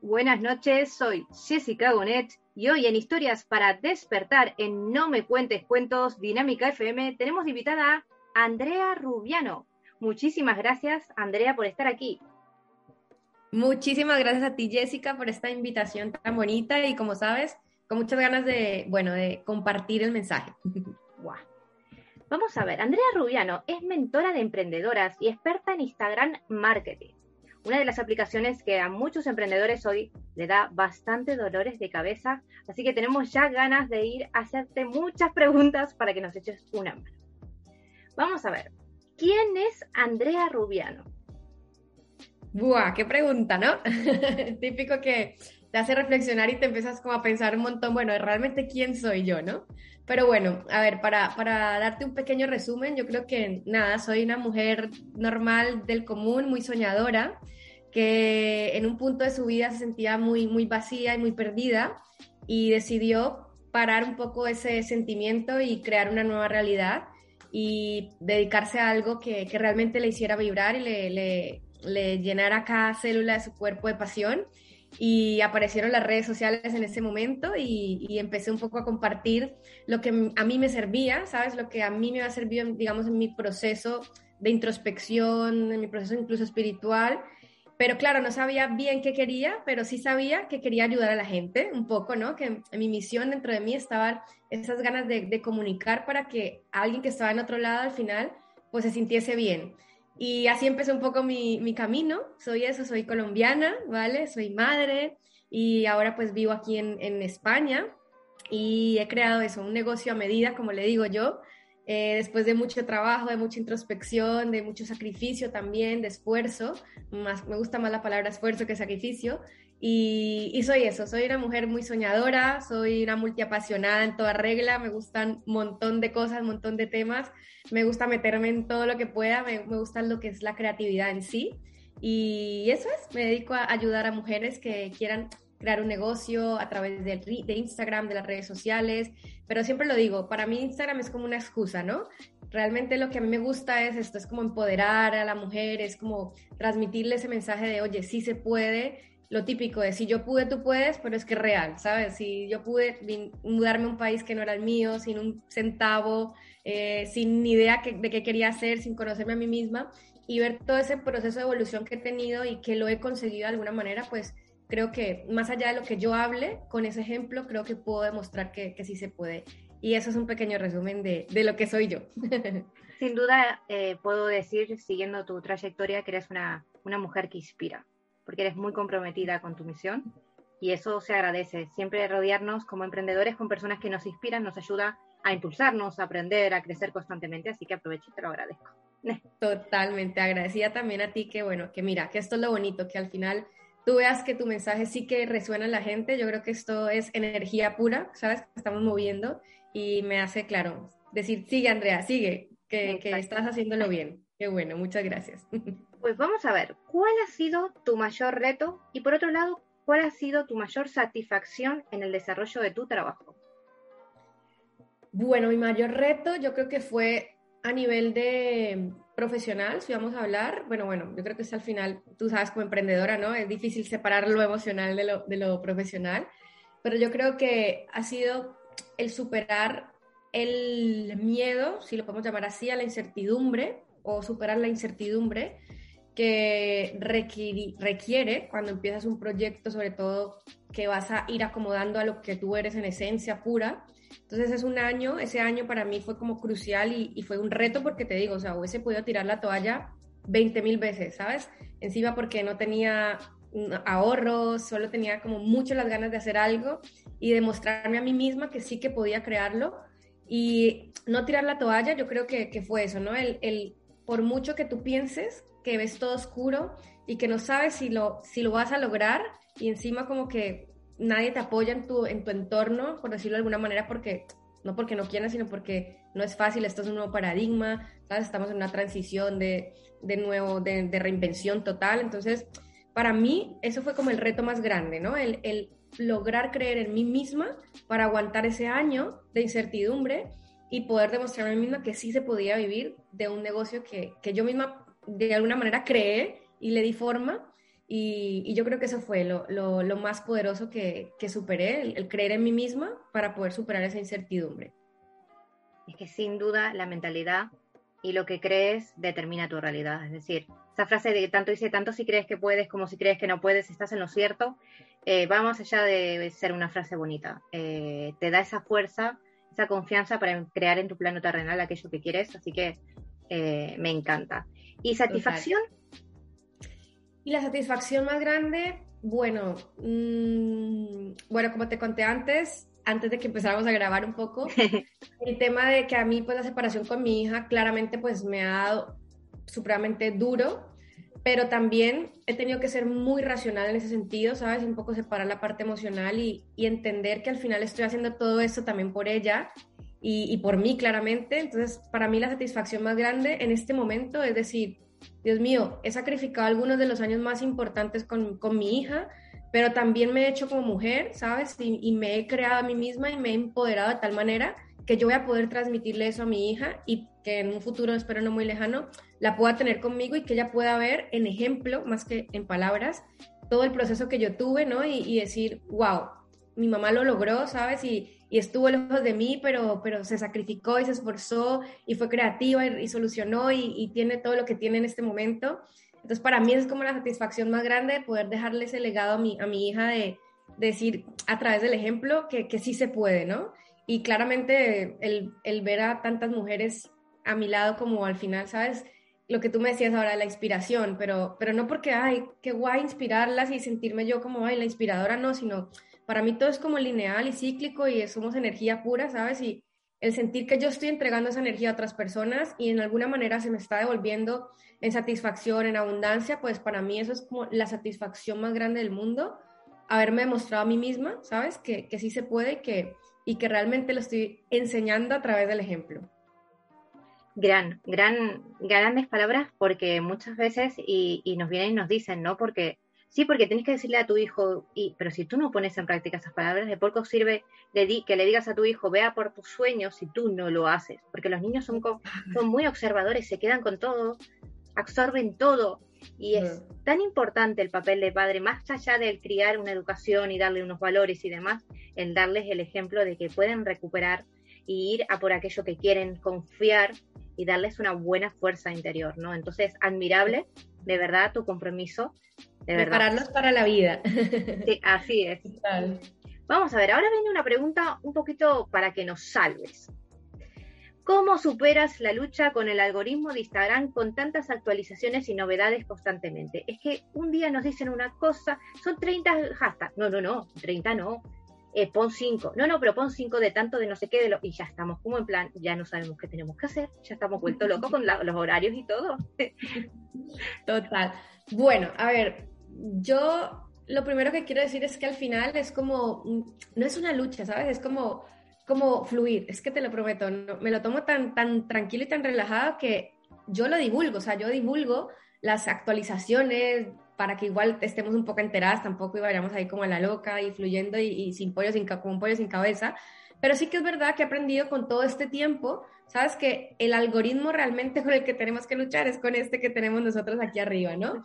Buenas noches, soy Jessica Bonet y hoy en Historias para Despertar en No Me Cuentes Cuentos Dinámica FM tenemos invitada a Andrea Rubiano. Muchísimas gracias, Andrea, por estar aquí. Muchísimas gracias a ti, Jessica, por esta invitación tan bonita y como sabes, con muchas ganas de, bueno, de compartir el mensaje. Vamos a ver, Andrea Rubiano es mentora de emprendedoras y experta en Instagram Marketing una de las aplicaciones que a muchos emprendedores hoy le da bastante dolores de cabeza, así que tenemos ya ganas de ir a hacerte muchas preguntas para que nos eches una mano. Vamos a ver, ¿quién es Andrea Rubiano? Buah, qué pregunta, ¿no? Típico que te hace reflexionar y te empiezas como a pensar un montón, bueno, realmente quién soy yo, ¿no? Pero bueno, a ver, para, para darte un pequeño resumen, yo creo que nada, soy una mujer normal del común, muy soñadora, que en un punto de su vida se sentía muy, muy vacía y muy perdida y decidió parar un poco ese sentimiento y crear una nueva realidad y dedicarse a algo que, que realmente le hiciera vibrar y le, le, le llenara cada célula de su cuerpo de pasión y aparecieron las redes sociales en ese momento y, empecé un poco a compartir lo que a mí me servía, ¿sabes? Lo que a mí me ha servido, digamos, en mi proceso de introspección, en mi proceso incluso espiritual. Pero claro, no sabía bien qué quería, pero sí sabía que quería ayudar a la gente un poco, ¿no? Que mi misión dentro de mí estaban esas ganas de, de comunicar para que alguien que estaba en otro lado al final, pues se sintiese bien. Y así empezó un poco mi, mi, camino. Soy eso, soy colombiana, ¿vale? Soy madre y ahora pues vivo aquí en, en España y he creado eso, un negocio a medida, como le digo yo, eh, después de mucho trabajo, de mucha introspección, de mucho sacrificio también, de esfuerzo, más, me gusta más la palabra esfuerzo que sacrificio, y, soy eso, soy una mujer muy soñadora, soy una multiapasionada en toda regla, me gustan un montón de cosas, un montón de temas, me gusta meterme en todo lo que pueda, me, me gusta lo que es la creatividad en sí. Y eso es, me dedico a ayudar a mujeres que quieran crear un negocio a través de, de, Instagram, de las redes sociales, pero siempre lo digo, para mí Instagram es como una excusa, ¿no? Realmente lo que a mí me gusta es esto, es como empoderar a la mujer, es como transmitirle ese mensaje de, oye, sí se puede, lo típico de si yo pude, tú puedes, pero es que real, ¿sabes? Si yo pude mudarme a un país que no era el mío, sin un centavo, eh, sin ni idea de qué quería hacer, sin conocerme a mí misma y ver todo ese proceso de evolución que he tenido y que lo he conseguido de alguna manera, pues creo que más allá de lo que yo hable, con ese ejemplo, creo que puedo demostrar que, que sí se puede. Y eso es un pequeño resumen de, lo que soy yo. Sin duda, eh, puedo decir, siguiendo tu trayectoria, que eres una mujer que inspira porque eres muy comprometida con tu misión y eso se agradece. Siempre rodearnos como emprendedores con personas que nos inspiran nos ayuda a impulsarnos, a aprender, a crecer constantemente, así que aprovecho y te lo agradezco. Totalmente agradecida también a ti que bueno, que mira, que esto es lo bonito, que al final tú veas que tu mensaje sí que resuena en la gente, yo creo que esto es energía pura, ¿sabes? Estamos moviendo y me hace claro decir, sigue Andrea, sigue, que, que estás haciéndolo bien. Qué bueno, muchas gracias. Pues vamos a ver, ¿cuál ha sido tu mayor reto? Y por otro lado, ¿cuál ha sido tu mayor satisfacción en el desarrollo de tu trabajo? Bueno, mi mayor reto yo creo que fue a nivel de profesional, si vamos a hablar, bueno, bueno, yo creo que es al final, tú sabes, como emprendedora, ¿no? Es difícil separar lo emocional de lo, de lo profesional, pero yo creo que ha sido el superar el miedo, si lo podemos llamar así, a la incertidumbre o superar la incertidumbre que requiere, cuando empiezas un proyecto, sobre todo que vas a ir acomodando a lo que tú eres en esencia pura. Entonces es un año, ese año para mí fue como crucial y, fue un reto porque te digo, o sea, hubiese podido tirar la toalla 20 mil veces, ¿sabes? Encima porque no tenía ahorros, solo tenía como mucho las ganas de hacer algo y demostrarme a mí misma que sí que podía crearlo y no tirar la toalla, yo creo que, que fue eso, ¿no? El, el, por mucho que tú pienses que ves todo oscuro, y que no sabes si lo, si lo vas a lograr y encima como que nadie te apoya en tu, en tu entorno, por decirlo de alguna manera, porque no porque no quieras, sino porque no es fácil, esto es un nuevo paradigma, ¿sabes? estamos en una transición de, de nuevo, de, de, reinvención total, entonces para mí eso fue como el reto más grande, ¿no? El, el lograr creer en mí misma para aguantar ese año de incertidumbre y poder demostrarme a mí misma que sí se podía vivir de un negocio que, que yo misma de alguna manera creé y le di forma. Y, y yo creo que eso fue lo, lo, lo más poderoso que, que superé, el, el, creer en mí misma para poder superar esa incertidumbre. Es que sin duda la mentalidad y lo que crees determina tu realidad. Es decir, esa frase de tanto dice tanto si crees que puedes como si crees que no puedes, estás en lo cierto, eh, va más allá de ser una frase bonita. Eh, te da esa fuerza, esa confianza para crear en tu plano terrenal aquello que quieres, así que eh, me encanta. ¿Y satisfacción? Y la satisfacción más grande, bueno, mmm, bueno, como te conté antes, antes de que empezáramos a grabar un poco, el tema de que a mí pues la separación con mi hija claramente pues me ha dado supremamente duro, pero también he tenido que ser muy racional en ese sentido, ¿sabes? Un poco separar la parte emocional y, entender que al final estoy haciendo todo esto también por ella y, por mí claramente. Entonces, para mí la satisfacción más grande en este momento es decir, Dios mío, he sacrificado algunos de los años más importantes con, con mi hija, pero también me he hecho como mujer, ¿sabes? Y, me he creado a mí misma y me he empoderado de tal manera que yo voy a poder transmitirle eso a mi hija y que en un futuro, espero no muy lejano, la pueda tener conmigo y que ella pueda ver en ejemplo, más que en palabras, todo el proceso que yo tuve, ¿no? Y, decir, wow, mi mamá lo logró, ¿sabes? Y, estuvo lejos de mí, pero, pero se sacrificó y se esforzó y fue creativa y, y solucionó y, tiene todo lo que tiene en este momento. Entonces, para mí es como la satisfacción más grande poder dejarle ese legado a mi, a mi hija de, de decir a través del ejemplo que, que sí se puede, ¿no? Y claramente el, el ver a tantas mujeres a mi lado como al final, ¿sabes? Lo que tú me decías ahora, la inspiración, pero, pero no porque, ay, qué guay inspirarlas y sentirme yo como, ay, la inspiradora, no, sino para mí todo es como lineal y cíclico y somos energía pura, ¿sabes? Y el sentir que yo estoy entregando esa energía a otras personas y en alguna manera se me está devolviendo en satisfacción, en abundancia, pues para mí eso es como la satisfacción más grande del mundo, haberme demostrado a mí misma, ¿sabes? Que, que sí se puede y que, y que realmente lo estoy enseñando a través del ejemplo. Gran, gran, grandes palabras porque muchas veces y, nos vienen y nos dicen, ¿no? Porque sí, porque tienes que decirle a tu hijo, y, pero si tú no pones en práctica esas palabras, de poco sirve le di, que le digas a tu hijo, vea por tus sueños si tú no lo haces, porque los niños son, son muy observadores, se quedan con todo, absorben todo, y es tan importante el papel de padre, más allá del criar una educación y darle unos valores y demás, en darles el ejemplo de que pueden recuperar y ir a por aquello que quieren, confiar y darles una buena fuerza interior, ¿no? Entonces, admirable, de verdad, tu compromiso. De Prepararlos verdad. para la vida. Sí, así es. Total. Vamos a ver, ahora viene una pregunta un poquito para que nos salves. ¿Cómo superas la lucha con el algoritmo de Instagram con tantas actualizaciones y novedades constantemente? Es que un día nos dicen una cosa, son 30 hashtags. No, no, no, 30 no. Eh, pon 5. No, no, pero pon 5 de tanto, de no sé qué, de lo... y ya estamos como en plan, ya no sabemos qué tenemos que hacer, ya estamos vueltos locos con los horarios y todo. Total. Bueno, a ver, yo lo primero que quiero decir es que al final es como, no es una lucha, ¿sabes? Es como como fluir, es que te lo prometo, no, me lo tomo tan, tan tranquilo y tan relajado que yo lo divulgo, o sea, yo divulgo las actualizaciones para que igual estemos un poco enteradas, tampoco y vayamos ahí como a la loca y fluyendo y, sin pollo, sin, como un pollo sin cabeza, pero sí que es verdad que he aprendido con todo este tiempo, sabes que el algoritmo realmente con el que tenemos que luchar es con este que tenemos nosotros aquí arriba, ¿no?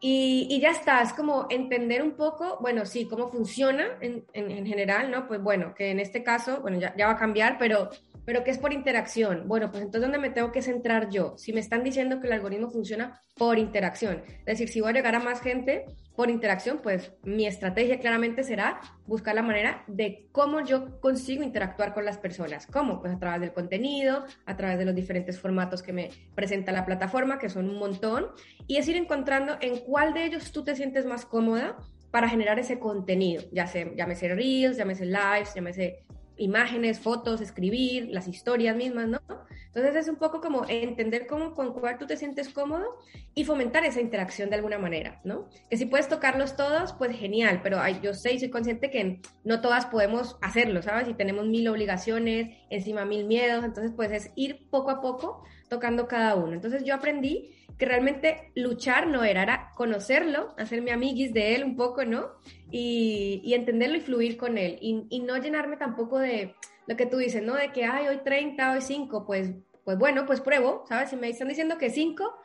Y, ya está, es como entender un poco, bueno, sí, cómo funciona en, en, en general, ¿no? Pues bueno, que en este caso, bueno, ya, va a cambiar, pero, pero que es por interacción. Bueno, pues entonces, ¿dónde me tengo que centrar yo? Si me están diciendo que el algoritmo funciona por interacción, es decir, si voy a llegar a más gente por interacción, pues mi estrategia claramente será buscar la manera de cómo yo consigo interactuar con las personas. ¿Cómo? Pues a través del contenido, a través de los diferentes formatos que me presenta la plataforma, que son un montón, y es ir encontrando en cuál de ellos tú te sientes más cómoda para generar ese contenido, ya sea, llámese Reels, llámese Lives, llámese imágenes, fotos, escribir, las historias mismas, ¿no? Entonces es un poco como entender cómo, con cuál tú te sientes cómodo y fomentar esa interacción de alguna manera, ¿no? Que si puedes tocarlos todos, pues genial, pero yo sé y soy consciente que no todas podemos hacerlo, ¿sabes? Y tenemos mil obligaciones, encima mil miedos, entonces pues es ir poco a poco tocando cada uno. Entonces yo aprendí que realmente luchar no era, era conocerlo, hacerme amiguis de él un poco, ¿no? Y, entenderlo y fluir con él. Y, no llenarme tampoco de lo que tú dices, ¿no? De que, ay, hoy 30, hoy 5, pues, pues bueno, pues pruebo, ¿sabes? Si me están diciendo que 5,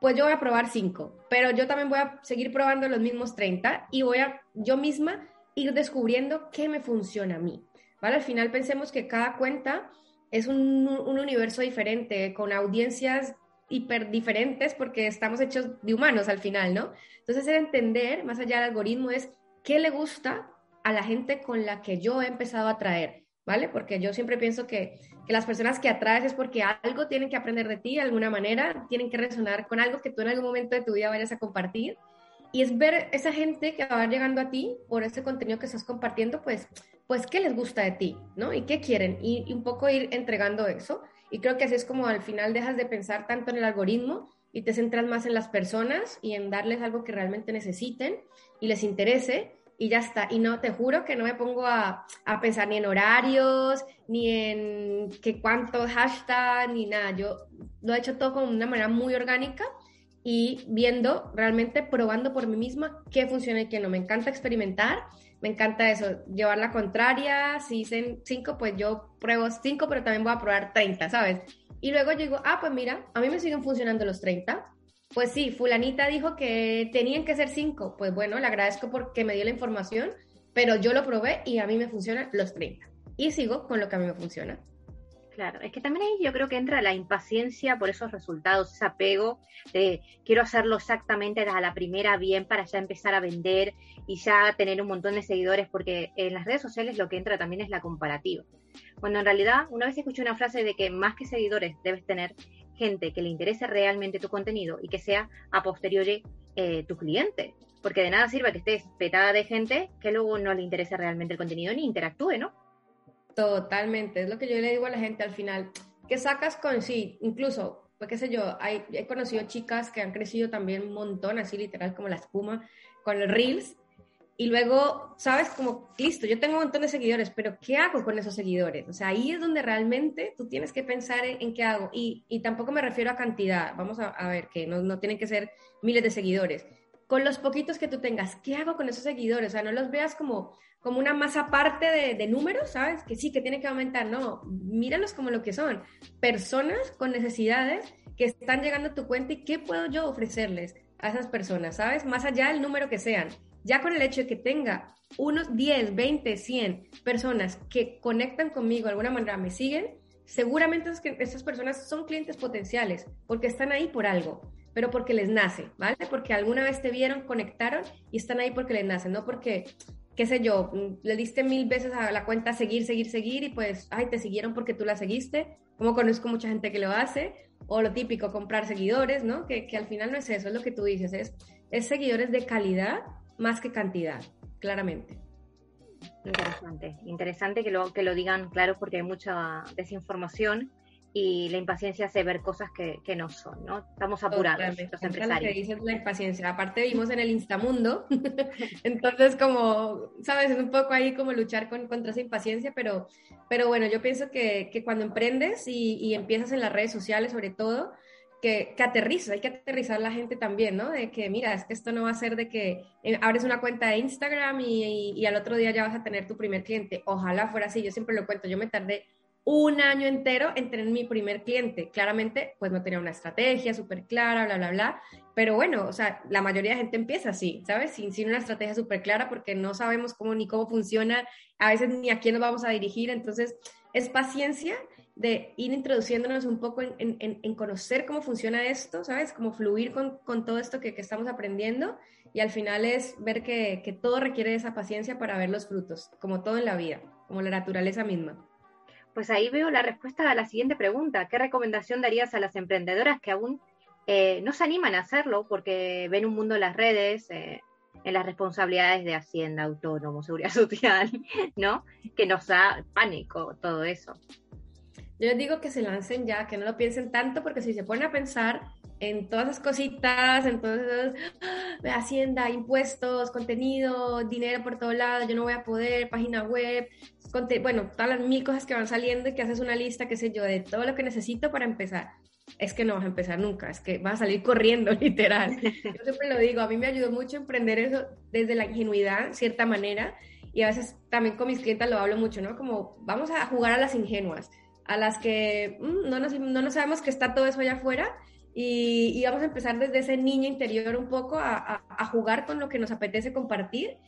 pues yo voy a probar 5, pero yo también voy a seguir probando los mismos 30 y voy a yo misma ir descubriendo qué me funciona a mí, ¿vale? Al final pensemos que cada cuenta es un, un universo diferente, con audiencias hiper diferentes porque estamos hechos de humanos al final, ¿no? Entonces, el entender, más allá del algoritmo, es qué le gusta a la gente con la que yo he empezado a atraer, ¿vale? Porque yo siempre pienso que, que, las personas que atraes es porque algo tienen que aprender de ti de alguna manera, tienen que resonar con algo que tú en algún momento de tu vida vayas a compartir. Y es ver esa gente que va llegando a ti por ese contenido que estás compartiendo, pues, pues qué les gusta de ti, ¿no? Y qué quieren. y un poco ir entregando eso. Y creo que así es como al final dejas de pensar tanto en el algoritmo y te centras más en las personas y en darles algo que realmente necesiten y les interese y ya está. Y no, te juro que no me pongo a, a pensar ni en horarios, ni en qué cuántos hashtag, ni nada. Yo lo he hecho todo con una manera muy orgánica y viendo, realmente probando por mí misma qué funciona y qué no. Me encanta experimentar me encanta eso, llevar la contraria, si dicen 5, pues yo pruebo 5, pero también voy a probar 30, ¿sabes? Y luego digo, ah, pues mira, a mí me siguen funcionando los 30. Pues sí, fulanita dijo que tenían que ser 5. Pues bueno, le agradezco porque me dio la información, pero yo lo probé y a mí me funcionan los 30. Y sigo con lo que a mí me funciona. Claro, es que también ahí yo creo que entra la impaciencia por esos resultados, ese apego de quiero hacerlo exactamente a la primera bien para ya empezar a vender y ya tener un montón de seguidores, porque en las redes sociales lo que entra también es la comparativa. Cuando en realidad una vez escuché una frase de que más que seguidores debes tener gente que le interese realmente tu contenido y que sea a posteriori eh, tu cliente, porque de nada sirve que estés petada de gente que luego no le interese realmente el contenido ni interactúe, ¿no? Totalmente, es lo que yo le digo a la gente al final, que sacas con sí, incluso, pues qué sé yo, he conocido chicas que han crecido también un montón, así literal como la espuma, con el Reels, y luego, sabes, como, listo, yo tengo un montón de seguidores, pero ¿qué hago con esos seguidores? O sea, ahí es donde realmente tú tienes que pensar en, qué hago. Y, y, tampoco me refiero a cantidad, vamos a, a ver, que no, no, tienen que ser miles de seguidores. Con los poquitos que tú tengas, ¿qué hago con esos seguidores? O sea, no los veas como, como una masa aparte de, números, ¿sabes? Que sí, que tiene que aumentar. No, míralos como lo que son. Personas con necesidades que están llegando a tu cuenta y qué puedo yo ofrecerles a esas personas, ¿sabes? Más allá del número que sean. Ya con el hecho de que tenga unos 10, 20, 100 personas que conectan conmigo de alguna manera, me siguen, seguramente esas personas son clientes potenciales porque están ahí por algo, pero porque les nace, ¿vale? Porque alguna vez te vieron, conectaron y están ahí porque les nace, no porque qué sé yo, le diste mil veces a la cuenta seguir, seguir, seguir y pues, ay, te siguieron porque tú la seguiste, como conozco mucha gente que lo hace, o lo típico, comprar seguidores, ¿no? Que, que al final no es eso, es lo que tú dices, es, es seguidores de calidad más que cantidad, claramente. Interesante, interesante que lo, que lo digan claro porque hay mucha desinformación y la impaciencia hace ver cosas que, que no son, ¿no? Estamos apurados los empresarios. que dices la impaciencia. Aparte vivimos en el instamundo, entonces como, sabes, es un poco ahí como luchar con, contra esa impaciencia, pero, pero bueno, yo pienso que, que cuando emprendes y, y, empiezas en las redes sociales sobre todo, que, que aterrizas, hay que aterrizar la gente también, ¿no? De que, mira, es que esto no va a ser de que eh, abres una cuenta de Instagram y, y, y al otro día ya vas a tener tu primer cliente. Ojalá fuera así, yo siempre lo cuento, yo me tardé un año entero en tener mi primer cliente. Claramente, pues no tenía una estrategia súper clara, bla, bla, bla. Pero bueno, o sea, la mayoría de gente empieza así, ¿sabes? Sin, sin una estrategia súper clara porque no sabemos cómo ni cómo funciona, a veces ni a quién nos vamos a dirigir. Entonces, es paciencia de ir introduciéndonos un poco en, en, en conocer cómo funciona esto, ¿sabes? Cómo fluir con, con todo esto que, que, estamos aprendiendo. Y al final es ver que, que todo requiere esa paciencia para ver los frutos, como todo en la vida, como la naturaleza misma. Pues ahí veo la respuesta a la siguiente pregunta. ¿Qué recomendación darías a las emprendedoras que aún eh, no se animan a hacerlo porque ven un mundo en las redes, eh, en las responsabilidades de Hacienda, Autónomo, Seguridad Social, ¿no? Que nos da pánico todo eso. Yo les digo que se lancen ya, que no lo piensen tanto, porque si se ponen a pensar en todas esas cositas, en todas esas, ¡ah! hacienda, impuestos, contenido, dinero por todo lado, yo no voy a poder, página web, bueno, todas las mil cosas que van saliendo y que haces una lista, qué sé yo, de todo lo que necesito para empezar. Es que no vas a empezar nunca, es que vas a salir corriendo, literal. Yo siempre lo digo, a mí me ayudó mucho emprender eso desde la ingenuidad, cierta manera, y a veces también con mis clientes lo hablo mucho, ¿no? Como vamos a jugar a las ingenuas, a las que mm, no, nos, no nos sabemos que está todo eso allá afuera y, vamos a empezar desde ese niño interior un poco a, a, jugar con lo que nos apetece compartir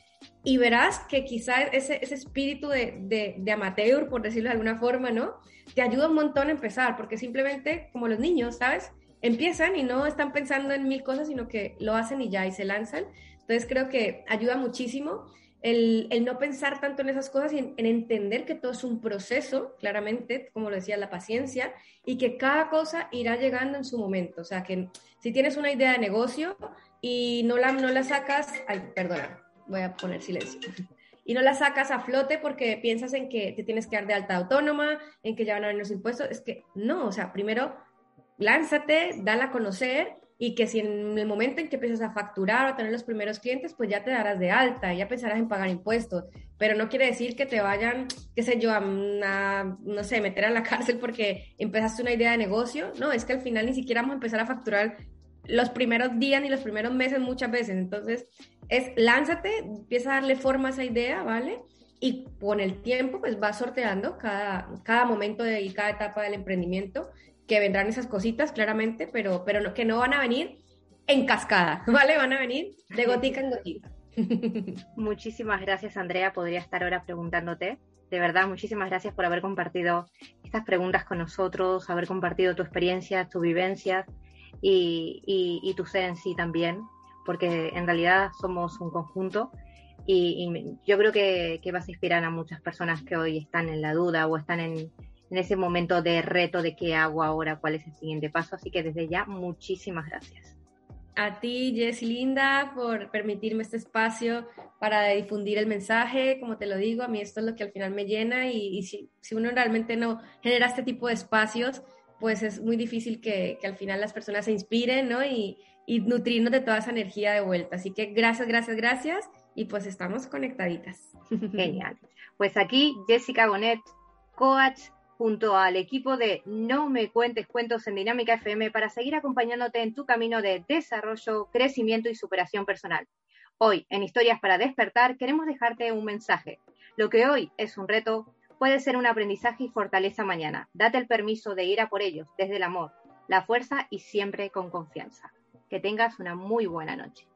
y verás que quizás ese, ese espíritu de, de, de, amateur, por decirlo de alguna forma, ¿no? Te ayuda un montón a empezar, porque simplemente como los niños, ¿sabes? Empiezan y no están pensando en mil cosas, sino que lo hacen y ya, y se lanzan. Entonces creo que ayuda muchísimo el, no pensar tanto en esas cosas y en, entender que todo es un proceso, claramente, como lo decía, la paciencia, y que cada cosa irá llegando en su momento. O sea, que si tienes una idea de negocio y no la, no la sacas, perdona, voy a poner silencio. Y no la sacas a flote porque piensas en que te tienes que dar de alta autónoma, en que ya van a venir los impuestos. Es que no, o sea, primero lánzate, dala a conocer y que si en el momento en que empiezas a facturar o a tener los primeros clientes, pues ya te darás de alta, ya pensarás en pagar impuestos, pero no quiere decir que te vayan, qué sé yo, a, no sé, meter a la cárcel porque empezaste una idea de negocio, no, es que al final ni siquiera vamos a empezar a facturar los primeros días ni los primeros meses muchas veces, entonces es lánzate, empieza a darle forma a esa idea, ¿vale? Y con el tiempo, pues vas sorteando cada, cada momento y cada etapa del emprendimiento que vendrán esas cositas, claramente, pero, pero no, que no van a venir en cascada, ¿vale? Van a venir de gotica en gotica. Muchísimas gracias, Andrea. Podría estar ahora preguntándote. De verdad, muchísimas gracias por haber compartido estas preguntas con nosotros, haber compartido tu experiencia, tu vivencias y, y, tu ser en sí también, porque en realidad somos un conjunto y, y yo creo que, que vas a inspirar a muchas personas que hoy están en la duda o están en, en ese momento de reto de qué hago ahora, cuál es el siguiente paso. Así que desde ya, muchísimas gracias. A ti, Jess Linda, por permitirme este espacio para difundir el mensaje. Como te lo digo, a mí esto es lo que al final me llena y, si, si, uno realmente no genera este tipo de espacios, pues es muy difícil que, que al final las personas se inspiren, ¿no? Y, y nutrirnos de toda esa energía de vuelta. Así que gracias, gracias, gracias y pues estamos conectaditas. Genial. Pues aquí Jessica Bonet, coach junto al equipo de No Me Cuentes Cuentos en Dinámica FM para seguir acompañándote en tu camino de desarrollo, crecimiento y superación personal. Hoy, en Historias para Despertar, queremos dejarte un mensaje. Lo que hoy es un reto puede ser un aprendizaje y fortaleza mañana. Date el permiso de ir a por ellos desde el amor, la fuerza y siempre con confianza. Que tengas una muy buena noche.